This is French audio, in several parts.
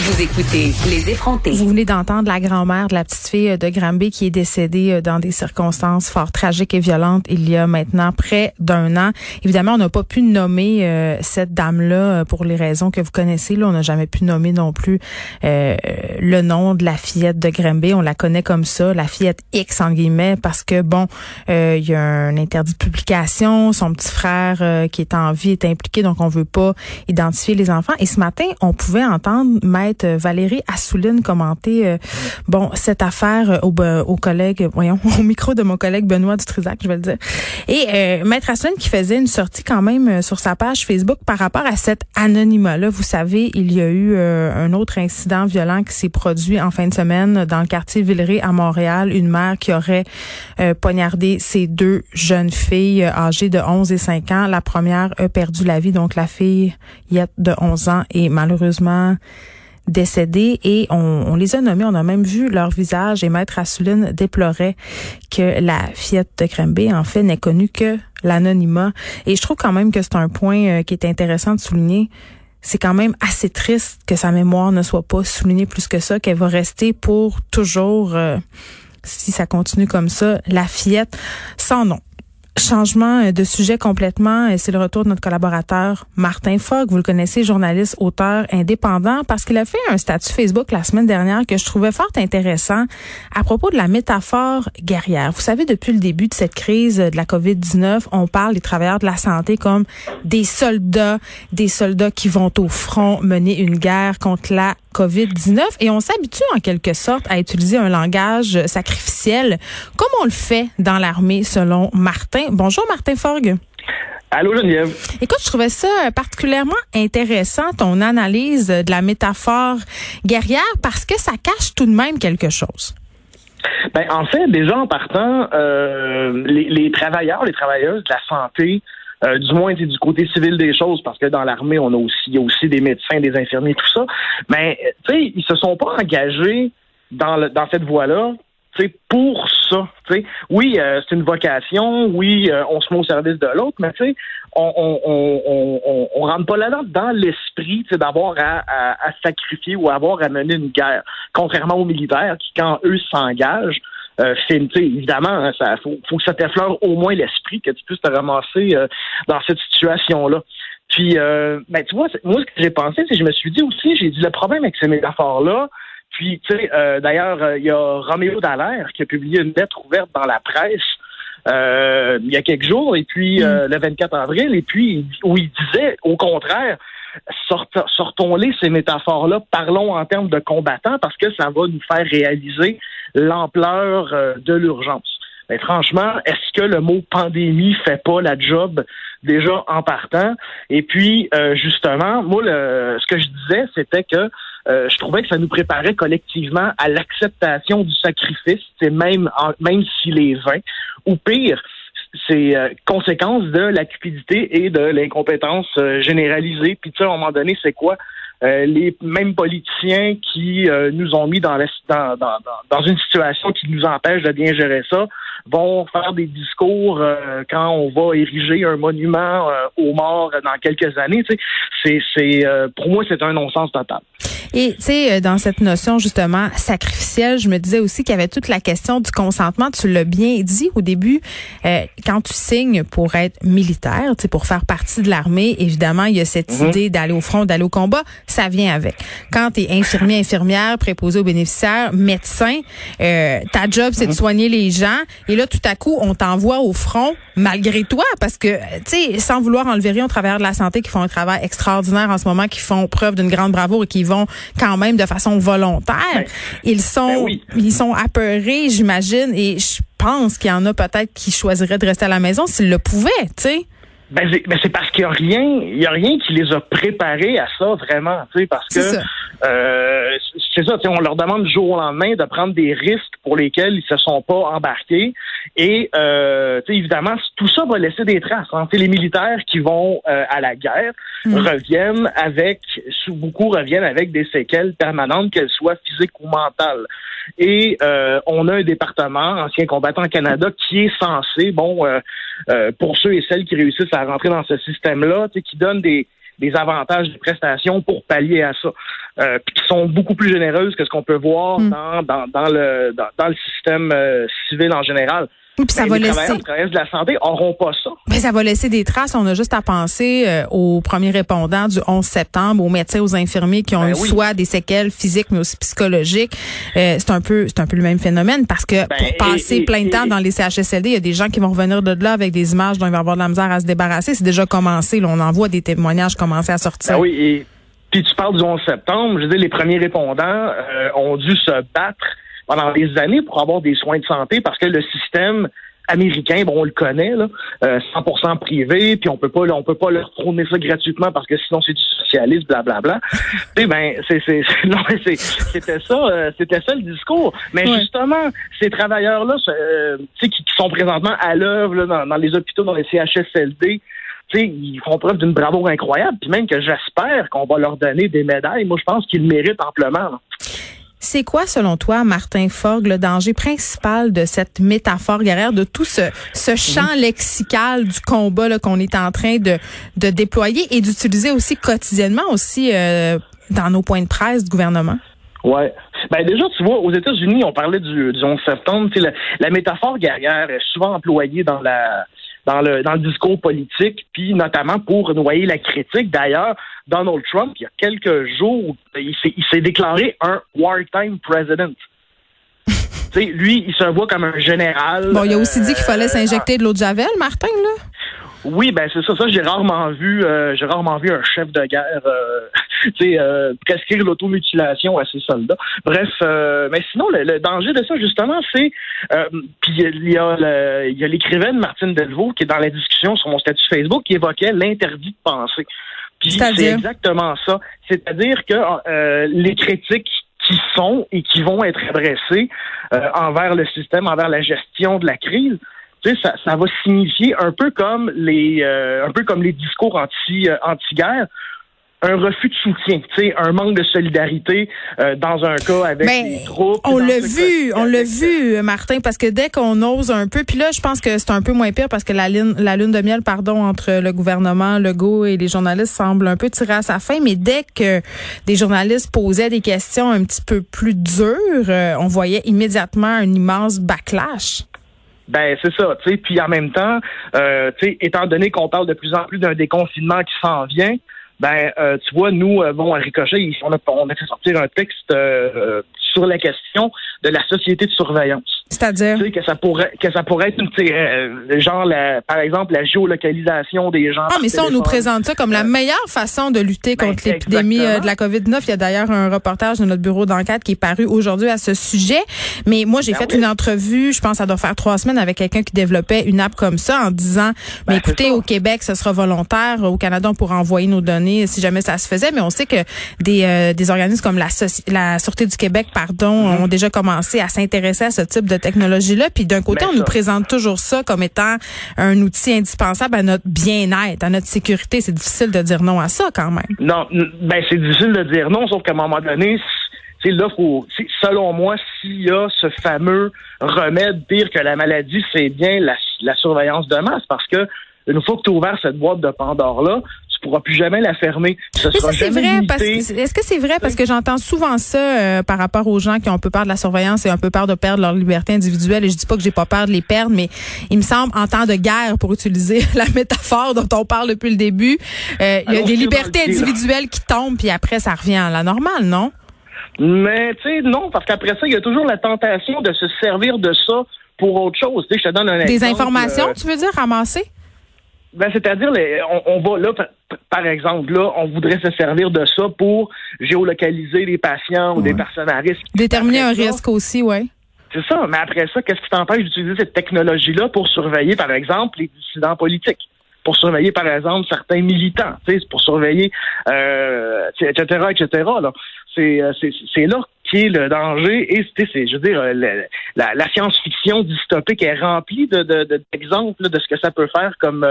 vous écoutez Les effrontés. Vous venez d'entendre la grand-mère de la petite fille de Granby qui est décédée euh, dans des circonstances fort tragiques et violentes il y a maintenant près d'un an. Évidemment, on n'a pas pu nommer euh, cette dame-là euh, pour les raisons que vous connaissez. Là, on n'a jamais pu nommer non plus euh, le nom de la fillette de Granby. On la connaît comme ça, la fillette X en guillemets, parce que bon, il y a un interdit de publication. Son petit frère qui est en vie est impliqué, donc on veut pas identifier les enfants. Et ce matin, on pouvait entendre maître Valérie Assouline commenter euh, bon cette affaire euh, au, au collègue, voyons, au micro de mon collègue Benoît Dutrisac, je vais le dire. Et euh, maître Assouline qui faisait une sortie quand même sur sa page Facebook par rapport à cet anonymat-là. Vous savez, il y a eu un autre incident violent qui s'est produit en fin de semaine dans le quartier Villeray à Montréal. Une mère qui aurait poignardé ses deux jeunes filles âgées de 11 et 5 ans. La première a perdu la vie, donc la fille Yette de 11 ans est malheureusement décédés et on, les a nommés, on a même vu leur visage et Maître Assouline déplorait que la fillette de Crembé, en fait, n'est connue que l'anonymat. Et je trouve quand même que c'est un point euh, qui est intéressant de souligner. C'est quand même assez triste que sa mémoire ne soit pas soulignée plus que ça, qu'elle va rester pour toujours, euh, si ça continue comme ça, la fillette sans nom. Changement euh, de sujet complètement, c'est le retour de notre collaborateur Martin Fogg. Vous le connaissez, journaliste, auteur indépendant, parce qu'il a fait un statut Facebook la semaine dernière que je trouvais fort intéressant à propos de la métaphore guerrière. Vous savez, depuis le début de cette crise de la COVID-19, on parle des travailleurs de la santé comme des soldats, des soldats qui vont au front mener une guerre contre la COVID-19 et on s'habitue en quelque sorte à utiliser un langage sacrificiel comme on le fait dans l'armée selon Martin. Bonjour Martin Forgue. Allô Geneviève. Écoute, je trouvais ça particulièrement intéressant ton analyse de la métaphore guerrière parce que ça cache tout de même quelque chose. Ben, en fait, déjà en partant, euh, les, les, travailleurs, les travailleuses de la santé euh, du moins du côté civil des choses, parce que dans l'armée, on a aussi, il y a aussi des médecins, des infirmiers, tout ça. Mais tu sais, ils se sont pas engagés dans, le, dans cette voie-là pour ça. sais, Oui, euh, c'est une vocation, oui, euh, on se met au service de l'autre, mais on, on, on, on, on rentre pas là-dedans dans l'esprit d'avoir à, à, à, sacrifier ou avoir à mener une guerre. Contrairement aux militaires qui, quand eux s'engagent, euh, évidemment, hein, ça faut, faut que ça t'effleure au moins l'esprit que tu puisses te ramasser euh, dans cette situation-là. Puis, euh, ben, tu vois, moi, ce que j'ai pensé, c'est que je me suis dit aussi, j'ai dit le problème avec ces métaphores-là, puis, tu sais, euh, d'ailleurs, il y a Roméo Dallaire qui a publié une lettre ouverte dans la presse il y a quelques jours, et puis mm. le 24 avril, et puis où il disait, au contraire, sortons-les ces métaphores-là, parlons en termes de combattants, parce que ça va nous faire réaliser l'ampleur euh, de l'urgence. Mais franchement, est-ce que le mot pandémie fait pas la job déjà en partant? Et puis, euh, justement, moi, ce que je disais, c'était que euh, je trouvais que ça nous préparait collectivement à l'acceptation du sacrifice, même même s'il est vain, ou pire, c'est conséquence de la cupidité et de l'incompétence généralisée. Puis tu sais, à un moment donné, c'est quoi? Euh, les mêmes politiciens qui euh, nous ont mis dans, dans, dans, dans, une situation qui nous empêche de bien gérer ça vont faire des discours euh, quand on va ériger un monument aux morts dans quelques années. C'est, c'est, pour moi, c'est un non-sens total. Et tu sais, dans cette notion justement sacrificielle, je me disais aussi qu'il y avait toute la question du consentement. Tu l'as bien dit au début, quand tu signes pour être militaire, tu sais, pour faire partie de l'armée, évidemment, il y a cette mm-hmm. idée d'aller au front, d'aller au combat ça vient avec. Quand tu es infirmier, infirmière, préposé aux bénéficiaires, médecin, euh, ta job, c'est de mhm. soigner les gens. Et là, tout à coup, on t'envoie au front malgré toi parce que, tu sais, sans vouloir enlever rien aux travailleurs de la santé qui font un travail extraordinaire en ce moment, qui font preuve d'une grande bravoure et qui vont quand même de façon volontaire. Ils sont, ben ils sont apeurés, j'imagine, et je pense qu'il y en a peut-être qui choisiraient de rester à la maison s'ils le pouvaient, tu sais. Ben, c'est parce qu'il n'y a rien, il y a rien qui les a préparés à ça vraiment, tu sais, parce que Euh, c'est ça, on leur demande du jour au lendemain de prendre des risques pour lesquels ils se sont pas embarqués. Et euh, évidemment, tout ça va laisser des traces. Hein. Les militaires qui vont euh, à la guerre mm. reviennent avec, beaucoup reviennent avec des séquelles permanentes, qu'elles soient physiques ou mentales. Et euh, on a un département, ancien combattant Canada, qui est censé, bon, euh, pour ceux et celles qui réussissent à rentrer dans ce système-là, qui donne des des avantages de prestations pour pallier à ça, euh, qui sont beaucoup plus généreuses que ce qu'on peut voir hmm. dans, dans, dans, le dans, le système euh, civil en général. Oui, puis ça va laisser. Les de la santé n'auront pas ça. Mais ça va laisser des traces. On a juste à penser euh, aux premiers répondants du 11 septembre, aux médecins, aux infirmiers qui ont ben eu soit des séquelles physiques mais aussi psychologiques. Euh, c'est un peu, c'est un peu le même phénomène parce que ben, pour passer plein de temps dans les CHSLD, il y a des gens qui vont revenir de là avec des images dont ils vont avoir de la misère à se débarrasser. C'est déjà commencé. Là, on en voit des témoignages commencer à sortir. Ben oui. Et puis tu parles du 11 septembre. Je veux dire, les premiers répondants euh, ont dû se battre pendant des années pour avoir des soins de santé parce que le système américain, bon, on le connaît, là, 100% euh, privé, puis on peut pas, on peut pas leur prôner ça gratuitement parce que sinon c'est du socialisme, blablabla. Tu ben, c'est, c'est, non, c'est, c'était ça, euh, c'était ça le discours. Mais justement, ces travailleurs-là, euh, tu sais, qui, sont présentement à l'œuvre dans, dans les hôpitaux, dans les CHSLD, sais, ils font preuve d'une bravoure incroyable, puis même que j'espère qu'on va leur donner des médailles. Moi, je pense qu'ils le méritent amplement. C'est quoi, selon toi, Martin Fogg, le danger principal de cette métaphore guerrière, de tout ce, ce champ lexical du combat qu'on est en train de, de déployer et d'utiliser aussi quotidiennement aussi euh, dans nos points de presse du gouvernement? Ouais. Ben déjà, tu vois, aux États-Unis, on parlait du, du 11 septembre. La, la métaphore guerrière est souvent employée dans la dans le, dans le discours politique, puis notamment pour noyer la critique. D'ailleurs, Donald Trump, il y a quelques jours, il s'est déclaré un wartime president. lui, il se voit comme un général. Bon, il a aussi dit qu'il fallait euh, s'injecter de l'eau de Javel, Martin, là. Oui, ben c'est ça. Ça, j'ai rarement vu, euh, j'ai rarement vu un chef de guerre, euh, euh, prescrire l'automutilation à ses soldats. Bref, euh, mais sinon, le, danger de ça, justement, c'est, puis il y a, l'écrivaine Martine Delvaux qui est dans la discussion sur mon statut Facebook qui évoquait l'interdit de penser. Puis c'est exactement ça. C'est-à-dire que les critiques qui sont et qui vont être adressées envers le système, envers la gestion de la crise, tu sais, ça, ça va signifier un peu comme les, euh, un peu comme les discours anti, euh, anti-guerre un refus de soutien, tu sais, un manque de solidarité euh, dans un cas avec ben, les troupes. On l'a vu, on l'a vu, Martin, parce que dès qu'on ose un peu, puis là, je pense que c'est un peu moins pire parce que la lune, la lune de miel, pardon, entre le gouvernement, Legault et les journalistes semble un peu tirer à sa fin, mais dès que des journalistes posaient des questions un petit peu plus dures, on voyait immédiatement un immense backlash. Ben c'est ça, tu sais. Puis en même temps, euh, tu sais, étant donné qu'on parle de plus en plus d'un déconfinement qui s'en vient, ben euh, tu vois, nous, euh, bon, à Ricochet, on a, on a fait sortir un texte euh, sur la question de la société de surveillance. C'est-à-dire? Que ça pourrait que ça pourrait être une euh, genre la, par exemple la géolocalisation des gens. Ah mais ça on nous présente ça comme la meilleure façon de lutter ben, contre l'épidémie euh, de la Covid-19. Il y a d'ailleurs un reportage de notre bureau d'enquête qui est paru aujourd'hui à ce sujet. Mais moi j'ai ben fait une entrevue, je pense ça doit faire trois semaines avec quelqu'un qui développait une app comme ça en disant mais ben, écoutez au Québec ce sera volontaire, au Canada on pourra envoyer nos données si jamais ça se faisait, mais on sait que des euh, des organismes comme la la Sûreté du Québec pardon mm-hmm. ont déjà commencé à s'intéresser à ce type de technologie-là. Puis d'un côté, ben, on nous présente toujours ça comme étant un outil indispensable à notre bien-être, à notre sécurité. C'est difficile de dire non à ça quand même. Non, ben c'est difficile de dire non, sauf qu'à un moment donné, c'est là, faut, selon moi, s'il y a ce fameux remède pire que la maladie, c'est bien la, la surveillance de masse, parce que une fois que tu as ouvert cette boîte de Pandore-là, tu pourras plus jamais la fermer. Ce Mais ça, c'est vrai. Parce est-ce que c'est vrai? Parce que j'entends souvent ça euh, par rapport aux gens qui ont un peu peur de la surveillance et un peu peur de perdre leur liberté individuelle. Et je dis pas que j'ai pas peur de les perdre, mais il me semble, en temps de guerre, pour utiliser la métaphore dont on parle depuis le début, euh, il y a des libertés individuelles qui tombent, puis après, ça revient à la normale, non? Mais, tu sais, non, parce qu'après ça, il y a toujours la tentation de se servir de ça pour autre chose. Tu sais, je te donne un exemple. Des informations, euh, tu veux dire, ramasser? Ben, c'est-à-dire, on, va là, par exemple, là, on voudrait se servir de ça pour géolocaliser les patients ou des personnes à risque. Déterminer un risque aussi, oui. C'est ça, mais après ça, qu'est-ce qui t'empêche d'utiliser cette technologie-là pour surveiller, par exemple, les dissidents politiques? pour surveiller, par exemple, certains militants, pour surveiller, euh, etc., etc. Là. C'est c'est là qui est le danger. Et c'est, je veux dire, la, la science-fiction dystopique est remplie de, d'exemples de, de, ce que ça peut faire comme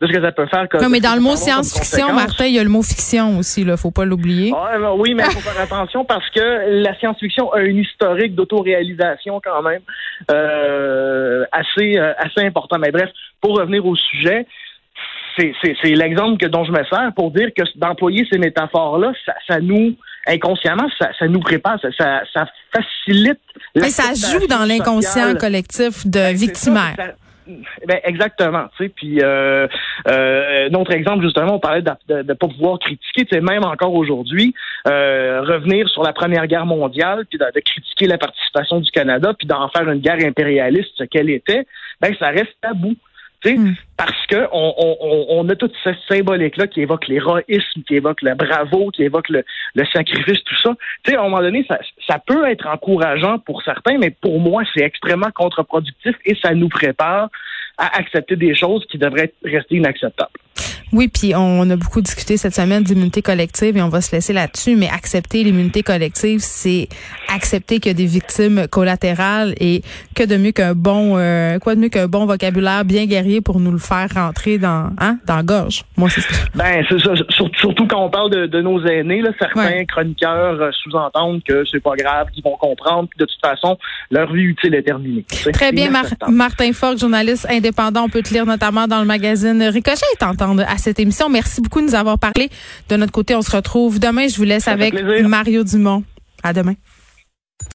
de ce que ça peut faire. non, mais dans le mot science-fiction, Martin, il y a le mot fiction aussi, là, faut pas l'oublier. Ben oui, mais il faut faire attention parce que la science-fiction a une historique d'autoréalisation quand même euh, assez euh, assez important. Mais bref, pour revenir au sujet, c'est l'exemple que dont je me sers pour dire que d'employer ces métaphores-là, ça, ça, nous inconsciemment, ça, ça nous prépare, ça, ça, ça facilite. Mais ça joue dans l'inconscient collectif de ben, victimaire. Ben exactement, tu sais. Puis euh, euh, autre exemple justement, on parlait de ne pas pouvoir critiquer, tu sais, même encore aujourd'hui, euh, revenir sur la Première Guerre mondiale, puis de, critiquer la participation du Canada, puis d'en faire une guerre impérialiste, ce qu'elle était, ben ça reste tabou. Hmm. Parce que on, on, on, a toute cette symbolique-là qui évoque l'héroïsme, qui évoque le bravo, qui évoque le, le sacrifice, tout ça. Tu sais, à un moment donné, ça, ça peut être encourageant pour certains, mais pour moi, c'est extrêmement contre-productif et ça nous prépare à accepter des choses qui devraient rester inacceptables. Oui, puis on a beaucoup discuté cette semaine d'immunité collective et on va se laisser là-dessus, mais accepter l'immunité collective, c'est accepter qu'il y a des victimes collatérales et que de mieux qu'un bon euh, quoi de mieux qu'un bon vocabulaire bien guerrier pour nous le faire rentrer dans hein, dans la gorge. Moi c'est ça. Ben c'est ça surtout quand on parle de, nos aînés là, certains chroniqueurs euh, sous-entendent que c'est pas grave, qu'ils vont comprendre, puis de toute façon leur vie utile est terminée. Très bien Martin Fogg, journaliste indépendant, on peut te lire notamment dans le magazine Ricochet et t'entendre à cette émission. Merci beaucoup de nous avoir parlé. De notre côté, on se retrouve demain. Je vous laisse avec Mario Dumont. À demain.